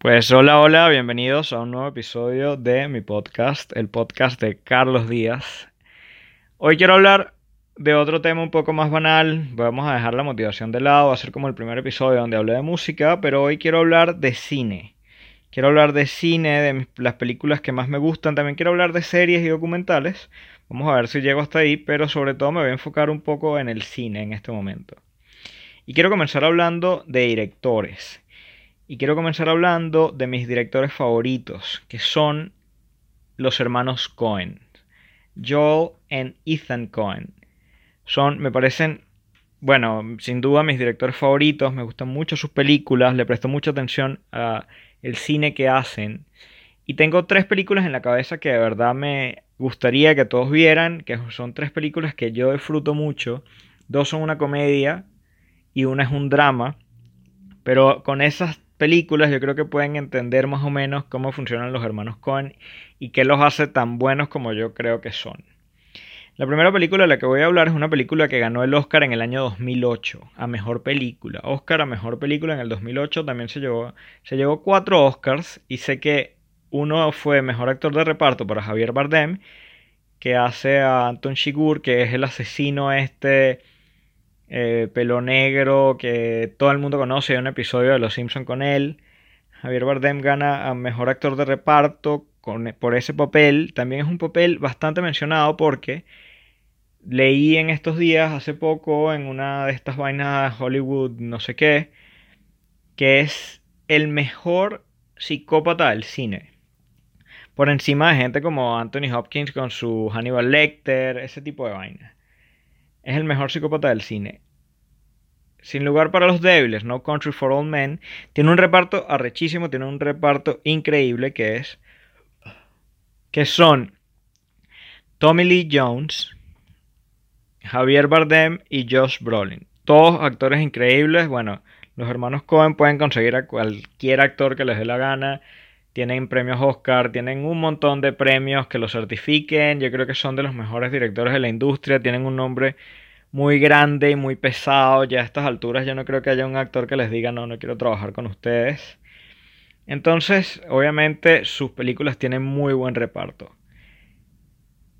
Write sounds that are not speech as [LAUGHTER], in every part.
Pues hola, hola, bienvenidos a un nuevo episodio de mi podcast, el podcast de Carlos Díaz. Hoy quiero hablar de otro tema un poco más banal, vamos a dejar la motivación de lado, va a ser como el primer episodio donde hablé de música, pero hoy quiero hablar de cine. Quiero hablar de cine, de las películas que más me gustan, también quiero hablar de series y documentales. Vamos a ver si llego hasta ahí, pero sobre todo me voy a enfocar un poco en el cine en este momento. Y quiero comenzar hablando de directores. Y quiero comenzar hablando de mis directores favoritos, que son los hermanos Cohen. Joel y Ethan Cohen. Son, me parecen, bueno, sin duda mis directores favoritos, me gustan mucho sus películas, le presto mucha atención a el cine que hacen. Y tengo tres películas en la cabeza que de verdad me gustaría que todos vieran, que son tres películas que yo disfruto mucho. Dos son una comedia y una es un drama. Pero con esas películas yo creo que pueden entender más o menos cómo funcionan los hermanos Cohen y qué los hace tan buenos como yo creo que son. La primera película de la que voy a hablar es una película que ganó el Oscar en el año 2008 a Mejor Película. Oscar a Mejor Película en el 2008 también se llevó, se llevó cuatro Oscars y sé que uno fue Mejor Actor de Reparto para Javier Bardem, que hace a Anton Chigurh, que es el asesino este eh, pelo negro que todo el mundo conoce, hay un episodio de Los Simpson con él. Javier Bardem gana a Mejor Actor de Reparto por ese papel. También es un papel bastante mencionado porque leí en estos días, hace poco, en una de estas vainas de Hollywood, no sé qué, que es el mejor psicópata del cine. Por encima de gente como Anthony Hopkins con su Hannibal Lecter, ese tipo de vainas es el mejor psicópata del cine. Sin lugar para los débiles, No Country for All Men, tiene un reparto arrechísimo, tiene un reparto increíble que es que son Tommy Lee Jones, Javier Bardem y Josh Brolin. Todos actores increíbles. Bueno, los hermanos Cohen pueden conseguir a cualquier actor que les dé la gana. Tienen premios Oscar, tienen un montón de premios que los certifiquen. Yo creo que son de los mejores directores de la industria. Tienen un nombre muy grande y muy pesado. Ya a estas alturas yo no creo que haya un actor que les diga no, no quiero trabajar con ustedes. Entonces, obviamente sus películas tienen muy buen reparto.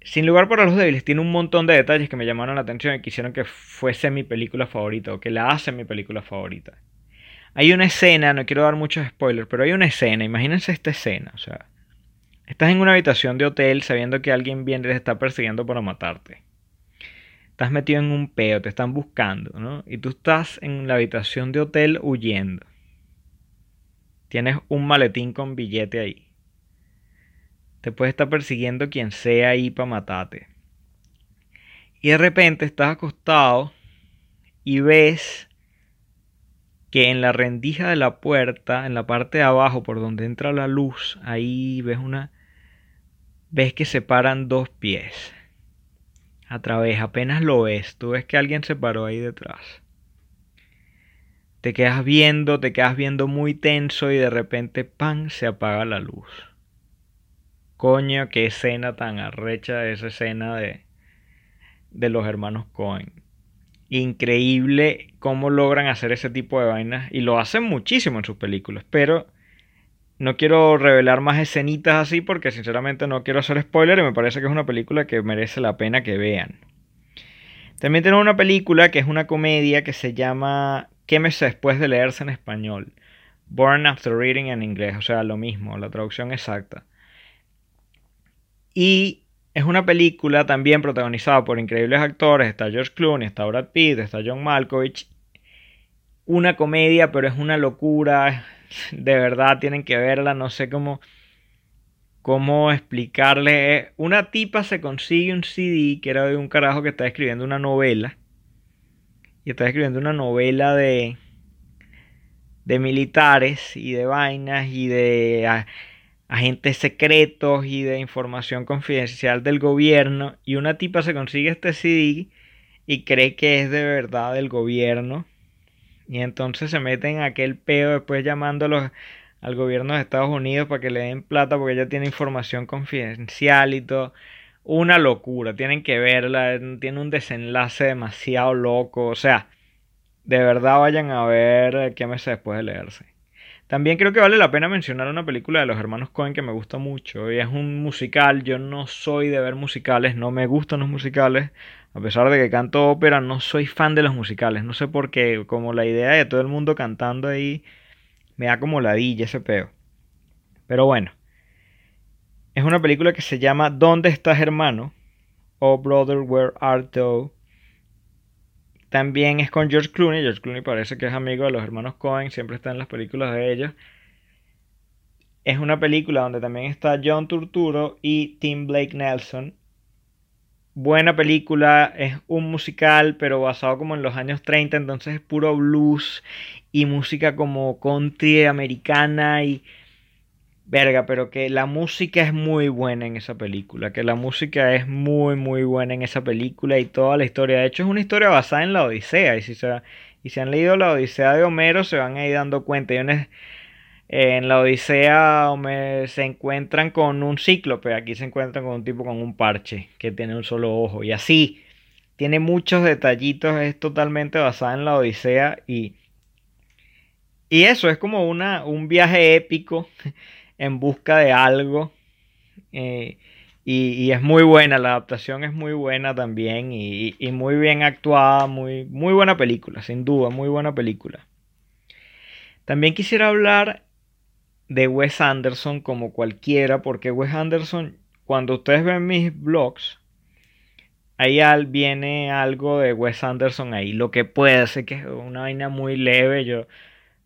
Sin lugar para los débiles, tiene un montón de detalles que me llamaron la atención y quisieron que fuese mi película favorita o que la hace mi película favorita. Hay una escena, no quiero dar muchos spoilers, pero hay una escena, imagínense esta escena, o sea, estás en una habitación de hotel sabiendo que alguien viene y te está persiguiendo para matarte. Estás metido en un peo, te están buscando, ¿no? Y tú estás en la habitación de hotel huyendo. Tienes un maletín con billete ahí. Te puede estar persiguiendo quien sea ahí para matarte. Y de repente estás acostado y ves que en la rendija de la puerta, en la parte de abajo por donde entra la luz, ahí ves una ves que se paran dos pies. A través, apenas lo ves, tú ves que alguien se paró ahí detrás. Te quedas viendo, te quedas viendo muy tenso y de repente ¡pam! se apaga la luz. Coño, qué escena tan arrecha esa escena de de los hermanos Cohen increíble cómo logran hacer ese tipo de vainas y lo hacen muchísimo en sus películas, pero no quiero revelar más escenitas así porque sinceramente no quiero hacer spoiler y me parece que es una película que merece la pena que vean. También tenemos una película que es una comedia que se llama Quémese después de leerse en español. Born After Reading en inglés, o sea, lo mismo, la traducción exacta. Y es una película también protagonizada por increíbles actores. Está George Clooney, está Brad Pitt, está John Malkovich. Una comedia, pero es una locura. [LAUGHS] De verdad, tienen que verla. No sé cómo, cómo explicarle. Una tipa se consigue un CD que era de un carajo que está escribiendo una novela. Y está escribiendo una novela de, de militares y de vainas y de ah, agentes secretos y de información confidencial del gobierno y una tipa se consigue este CD y cree que es de verdad del gobierno y entonces se mete en aquel peo después llamándolos al gobierno de Estados Unidos para que le den plata porque ella tiene información confidencial y todo. Una locura, tienen que verla, tiene un desenlace demasiado loco, o sea, de verdad vayan a ver qué mes después de leerse. También creo que vale la pena mencionar una película de los hermanos Cohen que me gusta mucho. Y es un musical. Yo no soy de ver musicales, no me gustan los musicales. A pesar de que canto ópera, no soy fan de los musicales. No sé por qué. Como la idea de todo el mundo cantando ahí me da como ladilla ese peo. Pero bueno. Es una película que se llama ¿Dónde estás hermano? Oh Brother, Where Art Thou? También es con George Clooney. George Clooney parece que es amigo de los hermanos Cohen, siempre está en las películas de ellos. Es una película donde también está John Turturro y Tim Blake Nelson. Buena película, es un musical, pero basado como en los años 30, entonces es puro blues y música como country americana y Verga, pero que la música es muy buena en esa película, que la música es muy muy buena en esa película y toda la historia. De hecho es una historia basada en la Odisea y si se, y han leído la Odisea de Homero se van a ir dando cuenta. en la Odisea se encuentran con un cíclope, aquí se encuentran con un tipo con un parche que tiene un solo ojo y así. Tiene muchos detallitos, es totalmente basada en la Odisea y... Y eso es como una, un viaje épico en busca de algo. Eh, y, es muy buena, la adaptación es muy buena también y, muy bien actuada, muy, muy buena película, sin duda, muy buena película. También quisiera hablar de Wes Anderson como cualquiera, porque Wes Anderson, cuando ustedes ven mis blogs, ahí viene algo de Wes Anderson ahí, lo que puede ser que es una vaina muy leve, yo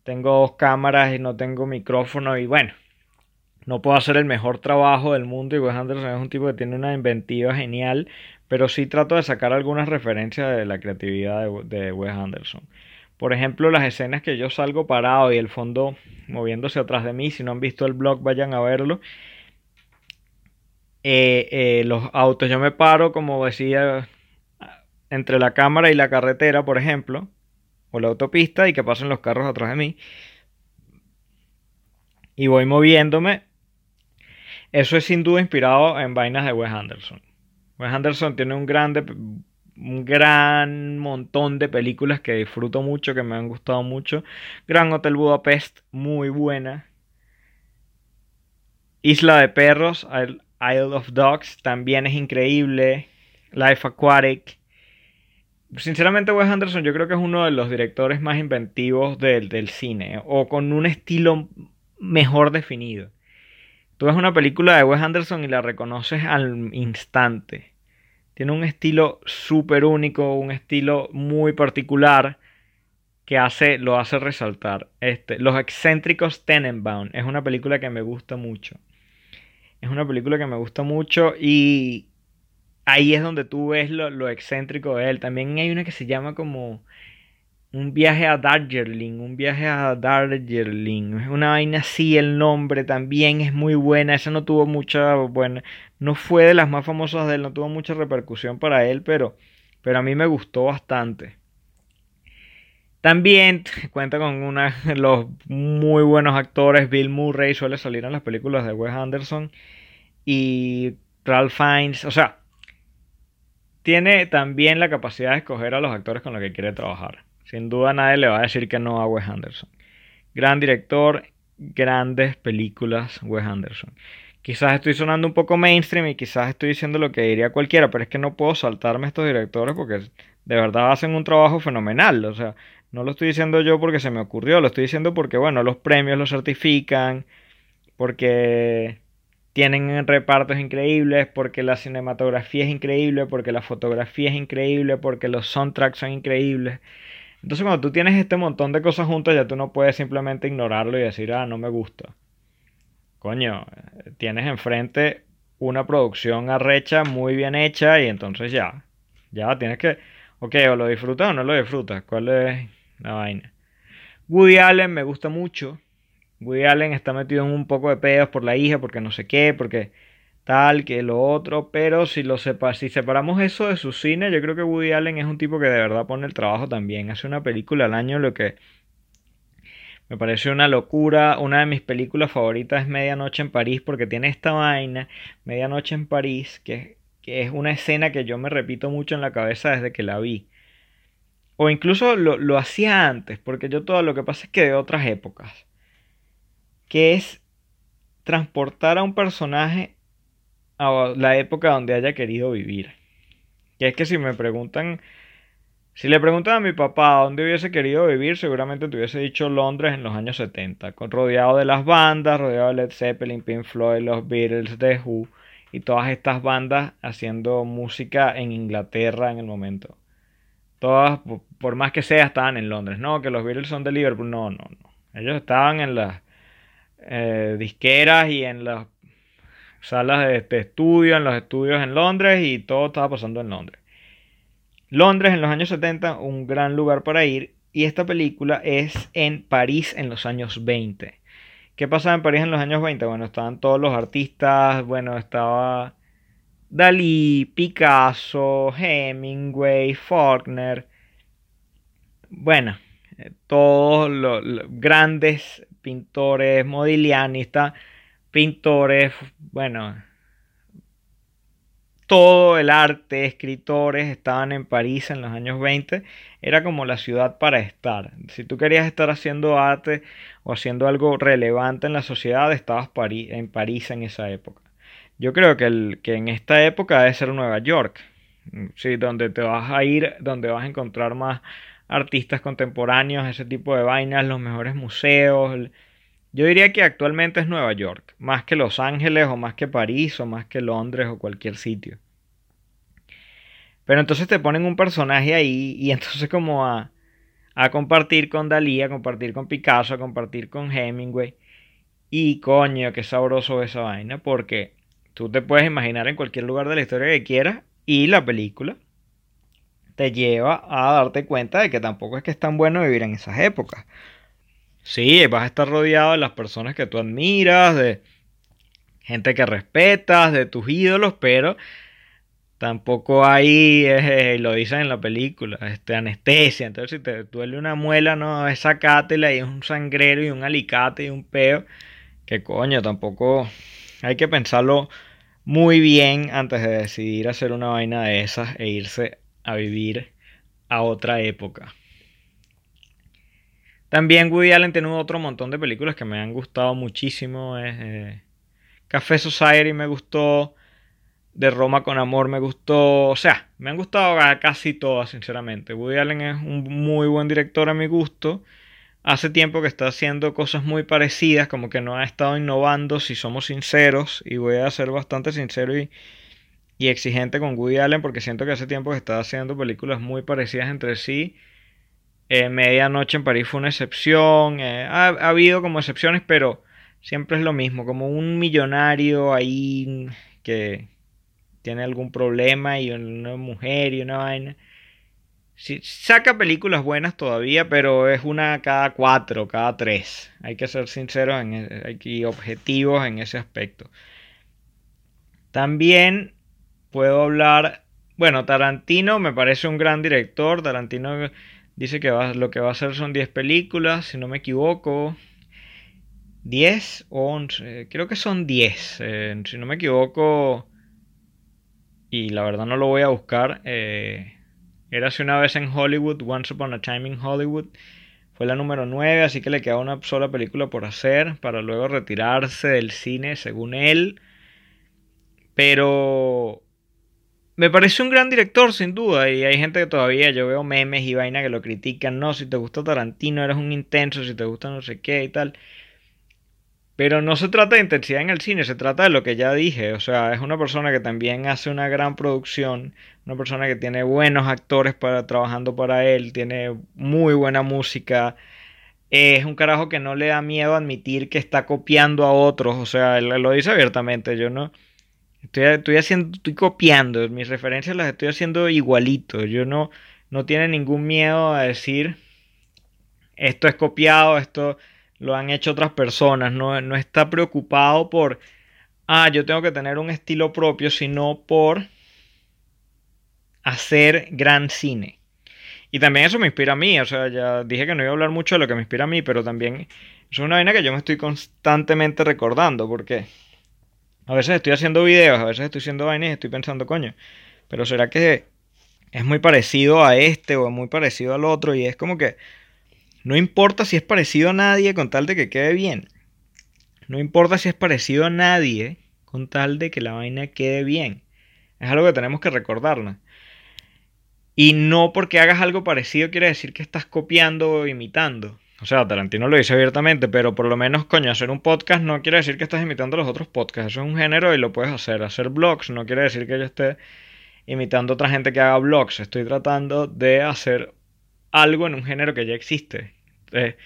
tengo dos cámaras y no tengo micrófono y bueno, no puedo hacer el mejor trabajo del mundo y Wes Anderson es un tipo que tiene una inventiva genial, pero sí trato de sacar algunas referencias de la creatividad de, Wes Anderson. Por ejemplo, las escenas que yo salgo parado y el fondo moviéndose atrás de mí, si no han visto el blog vayan a verlo. Eh, eh, los autos, yo me paro, como decía, entre la cámara y la carretera, por ejemplo, o la autopista y que pasen los carros atrás de mí. Y voy moviéndome eso es sin duda inspirado en vainas de Wes Anderson. Wes Anderson tiene un, grande, un gran montón de películas que disfruto mucho, que me han gustado mucho. Gran Hotel Budapest, muy buena. Isla de Perros, Isle of Dogs, también es increíble. Life Aquatic. Sinceramente, Wes Anderson yo creo que es uno de los directores más inventivos del, del cine, o con un estilo mejor definido. Tú ves una película de Wes Anderson y la reconoces al instante. Tiene un estilo súper único, un estilo muy particular que hace, lo hace resaltar. Este, Los excéntricos Tenenbaum es una película que me gusta mucho. Es una película que me gusta mucho y ahí es donde tú ves lo, lo excéntrico de él. También hay una que se llama como un viaje a Darjeeling, un viaje a Darjeeling. Una vaina así, el nombre también es muy buena. Esa no tuvo mucha, bueno, no fue de las más famosas de él, no tuvo mucha repercusión para él, pero, pero a mí me gustó bastante. También [LAUGHS] cuenta con una, los muy buenos actores. Bill Murray suele salir en las películas de Wes Anderson. Y Ralph Fiennes. O sea, tiene también la capacidad de escoger a los actores con los que quiere trabajar. Sin duda nadie le va a decir que no a Wes Anderson. Gran director, grandes películas Wes Anderson. Quizás estoy sonando un poco mainstream y quizás estoy diciendo lo que diría cualquiera, pero es que no puedo saltarme estos directores porque de verdad hacen un trabajo fenomenal. O sea, no lo estoy diciendo yo porque se me ocurrió, lo estoy diciendo porque, bueno, los premios los certifican, porque tienen repartos increíbles, porque la cinematografía es increíble, porque la fotografía es increíble, porque los soundtracks son increíbles. Entonces cuando tú tienes este montón de cosas juntas, ya tú no puedes simplemente ignorarlo y decir, ah, no me gusta. Coño, tienes enfrente una producción arrecha, muy bien hecha, y entonces ya, ya tienes que, ok, o lo disfrutas o no lo disfrutas. ¿Cuál es la vaina? Woody Allen me gusta mucho. Woody Allen está metido en un poco de pedos por la hija, porque no sé qué, porque tal, que lo otro, pero si lo sepa, si separamos eso de su cine, yo creo que Woody Allen es un tipo que de verdad pone el trabajo también. Hace una película al año, lo que me parece una locura. Una de mis películas favoritas es Medianoche en París, porque tiene esta vaina, Medianoche en París, que, que es una escena que yo me repito mucho en la cabeza desde que la vi. O incluso lo, lo hacía antes, porque yo todo lo que pasa es que de otras épocas. que es transportar a un personaje la época donde haya querido vivir. Que es que si me preguntan, si le preguntan a mi papá dónde hubiese querido vivir, seguramente te hubiese dicho Londres en los años 70, rodeado de las bandas, rodeado de Led Zeppelin, Pink Floyd, los Beatles, The Who y todas estas bandas haciendo música en Inglaterra en el momento. Todas, por más que sea, estaban en Londres. No, que los Beatles son de Liverpool. No, no, no. Ellos estaban en las eh, disqueras y en las salas de, de, estudio, en los estudios en Londres y todo estaba pasando en Londres. Londres en los años 70, un gran lugar para ir. Y esta película es en París en los años 20. ¿Qué pasaba en París en los años 20? Bueno, estaban todos los artistas, bueno, estaba Dalí, Picasso, Hemingway, Faulkner. Bueno, eh, todos los, grandes pintores, modiglianistas, pintores, bueno, todo el arte, escritores estaban en París en los años 20, era como la ciudad para estar. Si tú querías estar haciendo arte o haciendo algo relevante en la sociedad, estabas en París en esa época. Yo creo que, el, que en esta época debe ser Nueva York, sí, donde te vas a ir, donde vas a encontrar más artistas contemporáneos, ese tipo de vainas, los mejores museos. Yo diría que actualmente es Nueva York, más que Los Ángeles o más que París o más que Londres o cualquier sitio. Pero entonces te ponen un personaje ahí y [LAUGHS] entonces como a, a compartir con Dalí, a compartir con Picasso, a compartir con Hemingway. Y coño, qué sabroso esa vaina, porque tú te puedes imaginar en cualquier lugar de la historia que quieras y la película te lleva a darte cuenta de que tampoco es que es tan bueno vivir en esas épocas. Sí, vas a estar rodeado de las personas que tú admiras, de gente que respetas, de tus ídolos, pero tampoco hay, eh, lo dicen en la película, este, anestesia. Entonces, si te duele una muela, no es sacátela y es un sangrero y un alicate y un peo. Que coño, tampoco hay que pensarlo muy bien antes de decidir hacer una vaina de esas e irse a vivir a otra época. También Woody Allen tiene otro montón de películas que me han gustado muchísimo. Eh, Café Society me gustó. De Roma con Amor me gustó. O sea, me han gustado casi todas, sinceramente. Woody Allen es un muy buen director a mi gusto. Hace tiempo que está haciendo cosas muy parecidas, como que no ha estado innovando, si somos sinceros. Y voy a ser bastante sincero y, y exigente con Woody Allen porque siento que hace tiempo que está haciendo películas muy parecidas entre sí. Eh, Medianoche en París fue una excepción. Eh, ha, habido como excepciones, pero siempre es lo mismo. Como un millonario ahí que tiene algún problema y una mujer y una vaina. saca películas buenas todavía, pero es una cada cuatro, cada tres. Hay que ser sinceros e, y objetivos en ese aspecto. También puedo hablar. Bueno, Tarantino me parece un gran director. Tarantino dice que lo que va a hacer son 10 películas, si no me equivoco. 10 o 11, creo que son 10, eh, si no me equivoco. Y la verdad no lo voy a buscar. Eh, era hace una vez en Hollywood, Once Upon a Time in Hollywood. Fue la número 9, así que le queda una sola película por hacer para luego retirarse del cine, según él. Pero me parece un gran director, sin duda, y hay gente que todavía, yo veo memes y vaina que lo critican, no, si te gusta Tarantino eres un intenso, si te gusta no sé qué y tal. Pero no se trata de intensidad en el cine, se trata de lo que ya dije, o sea, es una persona que también hace una gran producción, una persona que tiene buenos actores para, trabajando para él, tiene muy buena música, es un carajo que no le da miedo admitir que está copiando a otros, o sea, él lo dice abiertamente, yo no Estoy, haciendo, estoy copiando, mis referencias las estoy haciendo igualito. Yo no, no tiene ningún miedo a decir esto es copiado, esto lo han hecho otras personas. No, no está preocupado por, ah, yo tengo que tener un estilo propio, sino por hacer gran cine. Y también eso me inspira a mí, o sea, ya dije que no iba a hablar mucho de lo que me inspira a mí, pero también es una vaina que yo me estoy constantemente recordando, porque a veces estoy haciendo videos, a veces estoy haciendo vainas y estoy pensando, coño, pero ¿será que es muy parecido a este o es muy parecido al otro? Y es como que no importa si es parecido a nadie con tal de que quede bien. No importa si es parecido a nadie, con tal de que la vaina quede bien. Es algo que tenemos que recordarnos. Y no porque hagas algo parecido quiere decir que estás copiando o imitando. O sea, Tarantino lo dice abiertamente, pero por lo menos, coño, hacer un podcast no quiere decir que estás imitando a los otros podcasts. Eso es un género y lo puedes hacer. Hacer blogs no quiere decir que yo esté imitando a otra gente que haga blogs. Estoy tratando de hacer algo en un género que ya existe. Eh,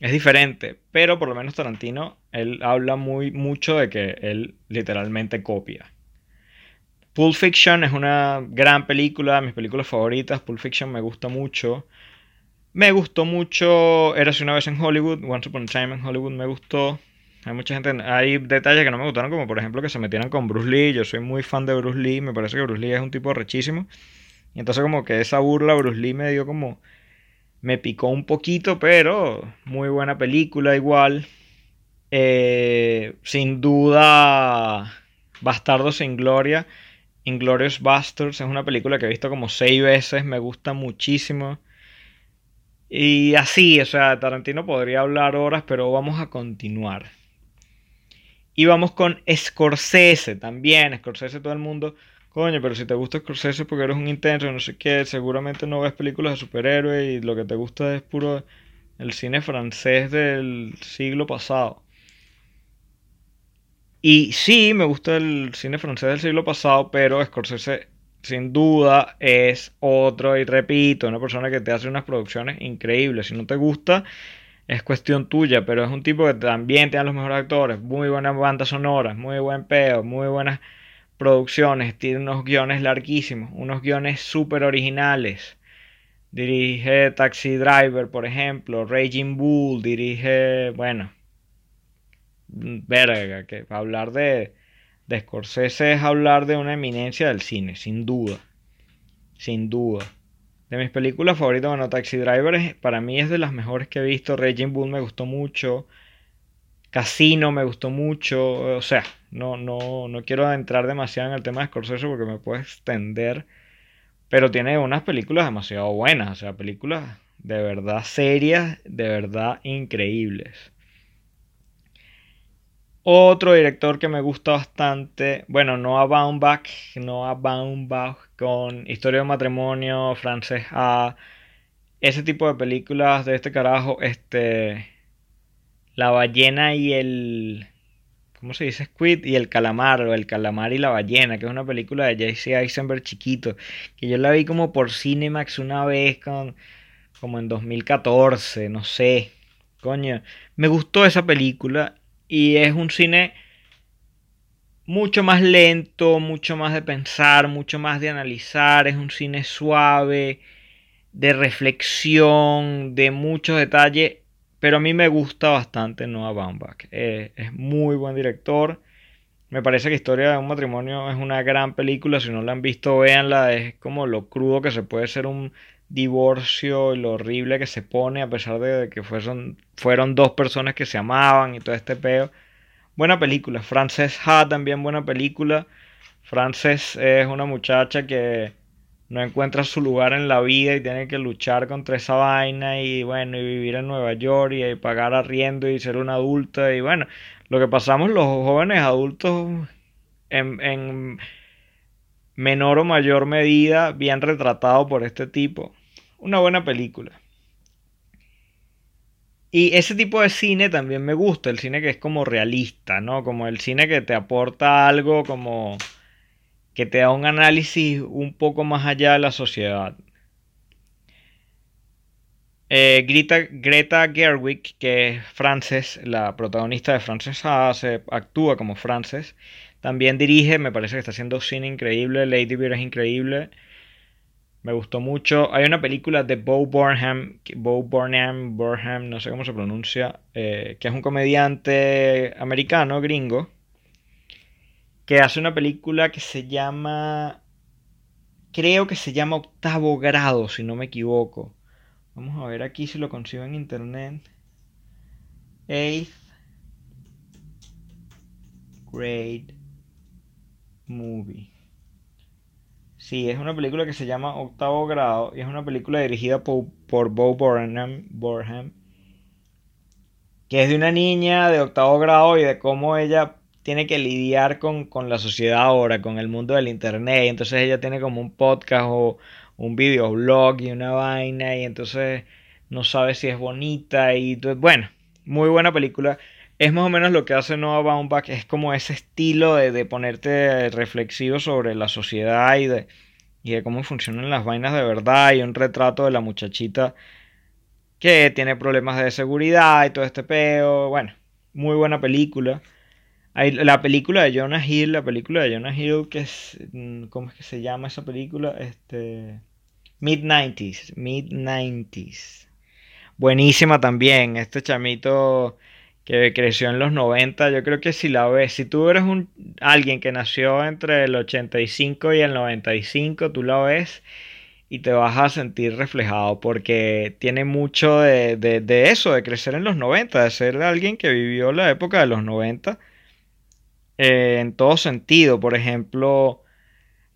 es diferente, pero por lo menos Tarantino, él habla muy mucho de que él literalmente copia. Pulp Fiction es una gran película, mis películas favoritas. Pulp Fiction me gusta mucho. Me gustó mucho Eras una vez en Hollywood, Once Upon a Time en Hollywood me gustó. Hay mucha gente, hay detalles que no me gustaron, como por ejemplo que se metieran con Bruce Lee. Yo soy muy fan de Bruce Lee, me parece que Bruce Lee es un tipo rechísimo. Y entonces como que esa burla Bruce Lee me dio como me picó un poquito, pero muy buena película igual. Eh, sin duda, Bastardo sin Gloria. Inglorious Bastards es una película que he visto como seis veces, me gusta muchísimo. Y así, o sea, Tarantino podría hablar horas, pero vamos a continuar. Y vamos con Scorsese también. Scorsese todo el mundo Coño, pero si te gusta Scorsese porque eres un intenso, no sé qué, seguramente no ves películas de superhéroes y lo que te gusta es puro el cine francés del siglo pasado. Y sí, me gusta el cine francés del siglo pasado, pero Scorsese sin duda es otro, y repito, una persona que te hace unas producciones increíbles. Si no te gusta, es cuestión tuya, pero es un tipo que también tiene los mejores actores, muy buenas bandas sonoras, muy buen peo, muy buenas producciones, tiene unos guiones larguísimos, unos guiones súper originales. Dirige Taxi Driver, por ejemplo, Raging Bull, dirige, bueno, verga, que hablar de, de Scorsese es hablar de una eminencia del cine, sin duda, sin duda. De mis películas favoritas, bueno, Taxi Driver para mí es de las mejores que he visto, Raging Bull me gustó mucho, Casino me gustó mucho, o sea, no, no, no quiero entrar demasiado en el tema de Scorsese porque me puede extender, pero tiene unas películas demasiado buenas, o sea, películas de verdad serias, de verdad increíbles. Otro director que me gusta bastante, bueno, Noah Baumbach, Noah Baumbach con Historia de matrimonio, Frances A, ese tipo de películas de este carajo, este la ballena y el. ¿Cómo se dice? Squid y el calamar, o el calamar y la ballena, que es una película de J.C. Eisenberg chiquito, que yo la vi como por Cinemax una vez, con, como en 2014, no sé. Coño, me gustó esa película y es un cine mucho más lento, mucho más de pensar, mucho más de analizar, es un cine suave, de reflexión, de muchos detalles pero a mí me gusta bastante Noah Baumbach. Es muy buen director. Me parece que Historia de un matrimonio es una gran película. Si no la han visto, véanla. Es como lo crudo que se puede ser un divorcio y lo horrible que se pone a pesar de que fueron, fueron dos personas que se amaban y todo este peo. Buena película. Frances Ha también buena película. Frances es una muchacha que no encuentra su lugar en la vida y tiene que luchar contra esa vaina y bueno, y vivir en Nueva York y, pagar arriendo y ser una adulta y bueno, lo que pasamos los jóvenes adultos en, en menor o mayor medida, bien retratado por este tipo. Una buena película. Y ese tipo de cine también me gusta, el cine que es como realista, ¿no? Como el cine que te aporta algo como que te da un análisis un poco más allá de la sociedad. Eh, Greta, Gerwig, que es Frances, la protagonista de Frances actúa como Frances. También dirige, me parece que está haciendo cine increíble. Lady Bird es increíble. Me gustó mucho. Hay una película de Bo Burnham, Bo Burnham, Burnham, no sé cómo se pronuncia, eh, que es un comediante americano, gringo, que hace una película que se llama, creo que se llama Octavo Grado, si no me equivoco. Vamos a ver aquí si lo consigo en internet. Eighth Grade Movie. Sí, es una película que se llama Octavo Grado y es una película dirigida por, por Bo Burnham, que es de una niña de octavo grado y de cómo ella tiene que lidiar con, con la sociedad ahora, con el mundo del internet. Entonces ella tiene como un podcast o un videoblog y una vaina y entonces no sabe si es bonita y bueno, muy buena película. Es más o menos lo que hace Noah Baumbach, es como ese estilo de, de ponerte reflexivo sobre la sociedad y de, y de cómo funcionan las vainas de verdad y un retrato de la muchachita que tiene problemas de seguridad y todo este peo. Bueno, muy buena película. Hay la película de Jonah Hill, la película de Jonah Hill, que es. Mm, ¿Cómo es que se llama esa película? Este. Mid-90s. Mid-90s. Buenísima también. Este chamito que creció en los 90. Yo creo que si la ves, si tú eres un, alguien que nació entre el 85 y el 95, tú la ves y te vas a sentir reflejado porque tiene mucho de, eso, de crecer en los 90, de ser alguien que vivió la época de los 90 eh, en todo sentido. Por ejemplo,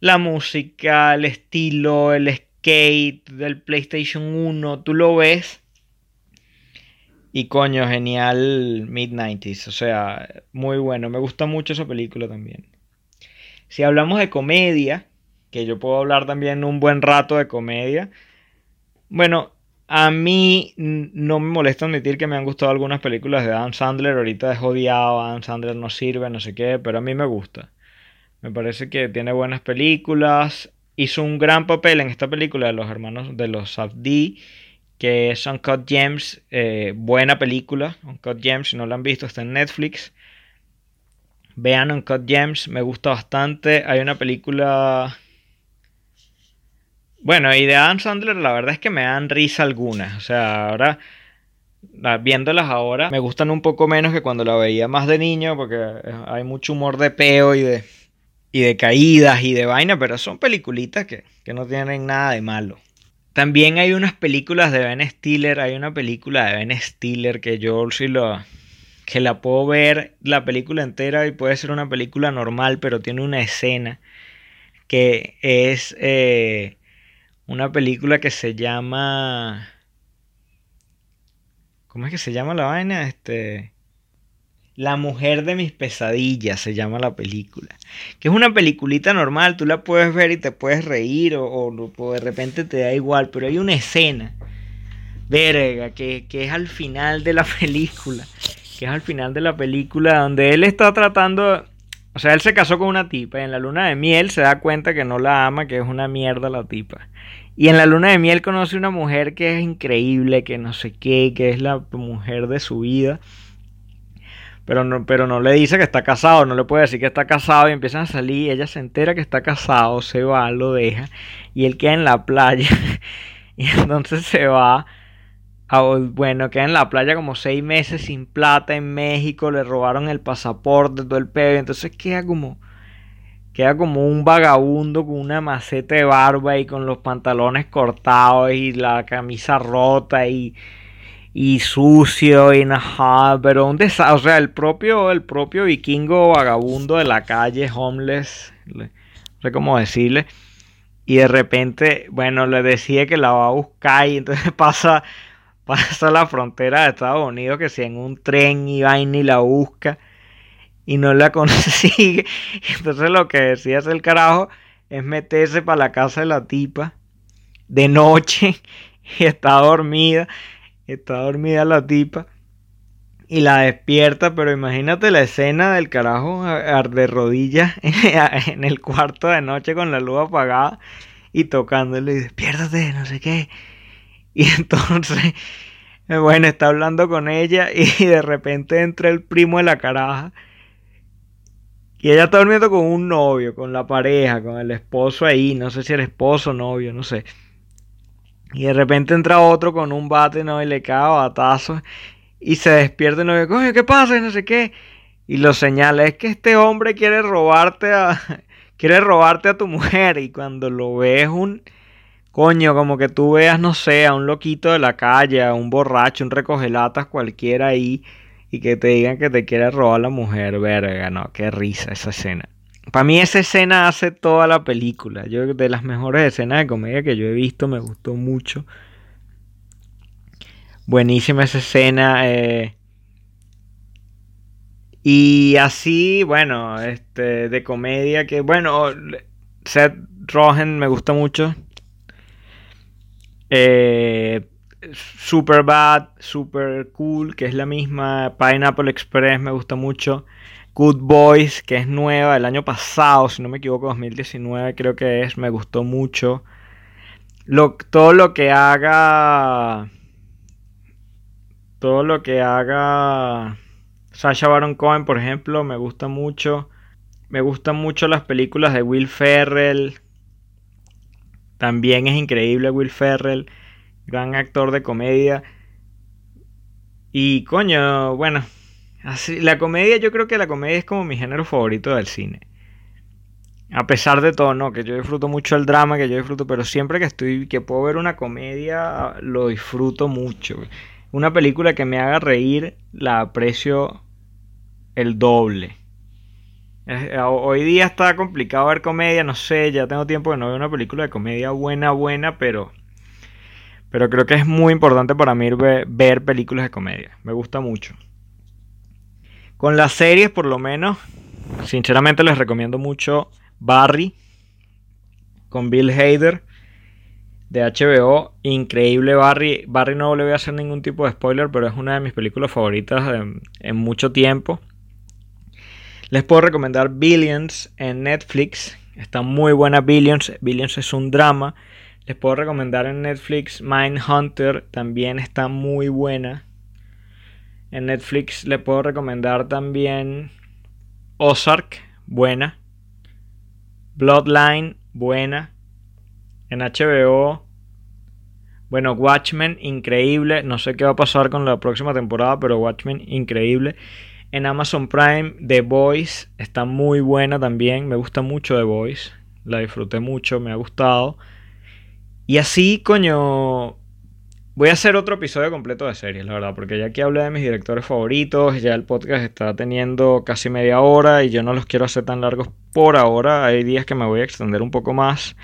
la música, el estilo, el skate del PlayStation 1, tú lo ves. Y coño, genial Mid-90s. O sea, muy bueno. Me gusta mucho esa película también. Si hablamos de comedia, que yo puedo hablar también un buen rato de comedia. Bueno, a mí no me molesta admitir que me han gustado algunas películas de Adam Sandler. Ahorita es odiado, Adam Sandler no sirve, no sé qué, pero a mí me gusta. Me parece que tiene buenas películas. Hizo un gran papel en esta película de los hermanos de los Safdie, que es Uncut Gems. Eh, buena película. Uncut Gems, si no la han visto, está en Netflix. Vean Uncut Gems, me gusta bastante. Hay una película bueno, y de Adam Sandler la verdad es que me dan risa algunas. O sea, ahora, viéndolas ahora, me gustan un poco menos que cuando la veía más de niño, porque hay mucho humor de peo y de, y de caídas y de vaina, pero son peliculitas que, que no tienen nada de malo. También hay unas películas de Ben Stiller, hay una película de Ben Stiller que yo sí lo que la puedo ver la película entera y puede ser una película normal, pero tiene una escena que es eh, una película que se llama... ¿Cómo es que se llama la vaina? Este... La mujer de mis pesadillas se llama la película. Que es una peliculita normal, tú la puedes ver y te puedes reír o, de repente te da igual, pero hay una escena, verga, que, que es al final de la [LAUGHS] película. Que es al final de la película donde él está tratando... O sea, él se casó con una tipa y en la luna de miel se da cuenta que no la ama, que es una mierda la tipa. Y en la luna de miel conoce una mujer que es increíble, que no sé qué, que es la mujer de su vida. Pero no, pero no le dice que está casado, no le puede decir que está casado y empiezan a salir. ella se entera que está casado, se va, lo deja y él queda en la playa. [LAUGHS] y entonces se va. A, bueno, queda en la playa como seis meses sin plata en México, le robaron el pasaporte, todo el pedo. Entonces queda como queda como un vagabundo con una maceta de barba y con los pantalones cortados y la camisa rota y, y sucio y nada, pero un desastre, o sea, el propio, el propio vikingo vagabundo de la calle, homeless, no sé cómo decirle, y de repente, bueno, le decía que la va a buscar y entonces [LAUGHS] pasa, pasa la frontera de Estados Unidos que si en un tren y va y la busca y no la [LAUGHS] consigue. Entonces lo que decía el carajo es meterse para la casa de la tipa de noche [LAUGHS] y está dormida, está dormida la tipa y la despierta, pero imagínate la escena del carajo de rodillas [LAUGHS] en el cuarto de noche con la luz apagada y tocándole y despiértate, no sé qué. Y [LAUGHS] entonces, bueno, está hablando con ella y de repente entra el primo de la caraja y ella está durmiendo con un novio, con la pareja, con el esposo ahí, no sé si el esposo novio, no sé. Y de repente entra otro con un bate, ¿no? Y le cae a batazos. Y se despierta el novio, coño, ¿qué pasa? Y no sé qué. Y lo señala, es que este hombre quiere robarte a... [LAUGHS] quiere robarte a tu mujer. Y cuando lo ves un... Coño, como que tú veas, no sé, a un loquito de la calle, a un borracho, un recogelatas cualquiera ahí y que te digan que te quiere robar la mujer, verga, no, qué risa esa escena. Para mí esa escena hace toda la película. Yo de las mejores escenas de comedia que yo he visto, me gustó mucho. Buenísima esa escena. Eh, Y así, bueno, este, de comedia que, bueno, Seth Rogen me gusta mucho. Eh, super Bad, Super Cool, que es la misma. Pineapple Express me gusta mucho. Good Boys, que es nueva del año pasado, si no me equivoco, 2019 creo que es, me gustó mucho. todo lo que haga. Todo lo que haga. Sasha Baron Cohen, por ejemplo, me gusta mucho. Me gustan mucho las películas de Will Ferrell. También es increíble Will Ferrell. Gran actor de comedia. Y coño, bueno, Así, la comedia, yo creo que la comedia es como mi género favorito del cine. A pesar de todo, no, que yo disfruto mucho el drama, que yo disfruto, pero siempre que estoy, que puedo ver una comedia, lo disfruto mucho. Una película que me haga reír, la aprecio el doble. Hoy día está complicado ver comedia, no sé, ya tengo tiempo que no veo una película de comedia buena, buena, pero, pero creo que es muy importante para mí ver películas de comedia. Me gusta mucho. Con las series, por lo menos, sinceramente les recomiendo mucho Barry con Bill Hader de HBO. Increíble Barry. Barry no le voy a hacer ningún tipo de spoiler, pero es una de mis películas favoritas en mucho tiempo. Les puedo recomendar Billions en Netflix. Está muy buena Billions. Billions es un drama. Les puedo recomendar en Netflix Mindhunter. También está muy buena. En Netflix le puedo recomendar también Ozark, buena. Bloodline, buena. En HBO, bueno, Watchmen, increíble. No sé qué va a pasar con la próxima temporada, pero Watchmen, increíble. En Amazon Prime, The Voice, está muy buena también. Me gusta mucho The Voice. La disfruté mucho, me ha gustado. Y así, coño, Voy a hacer otro episodio completo de series, la verdad, porque ya que hablé de mis directores favoritos, ya el podcast está teniendo casi media hora y yo no los quiero hacer tan largos por ahora. Hay días que me voy a extender un poco más.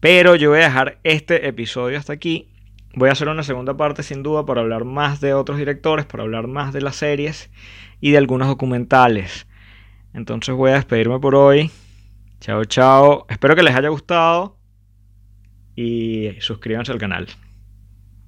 Pero yo voy a dejar este episodio hasta aquí. Voy a hacer una segunda parte sin duda para hablar más de otros directores, para hablar más de las series y de algunos documentales. Entonces voy a despedirme por hoy. Chao, chao. Espero que les haya gustado y suscríbanse al canal.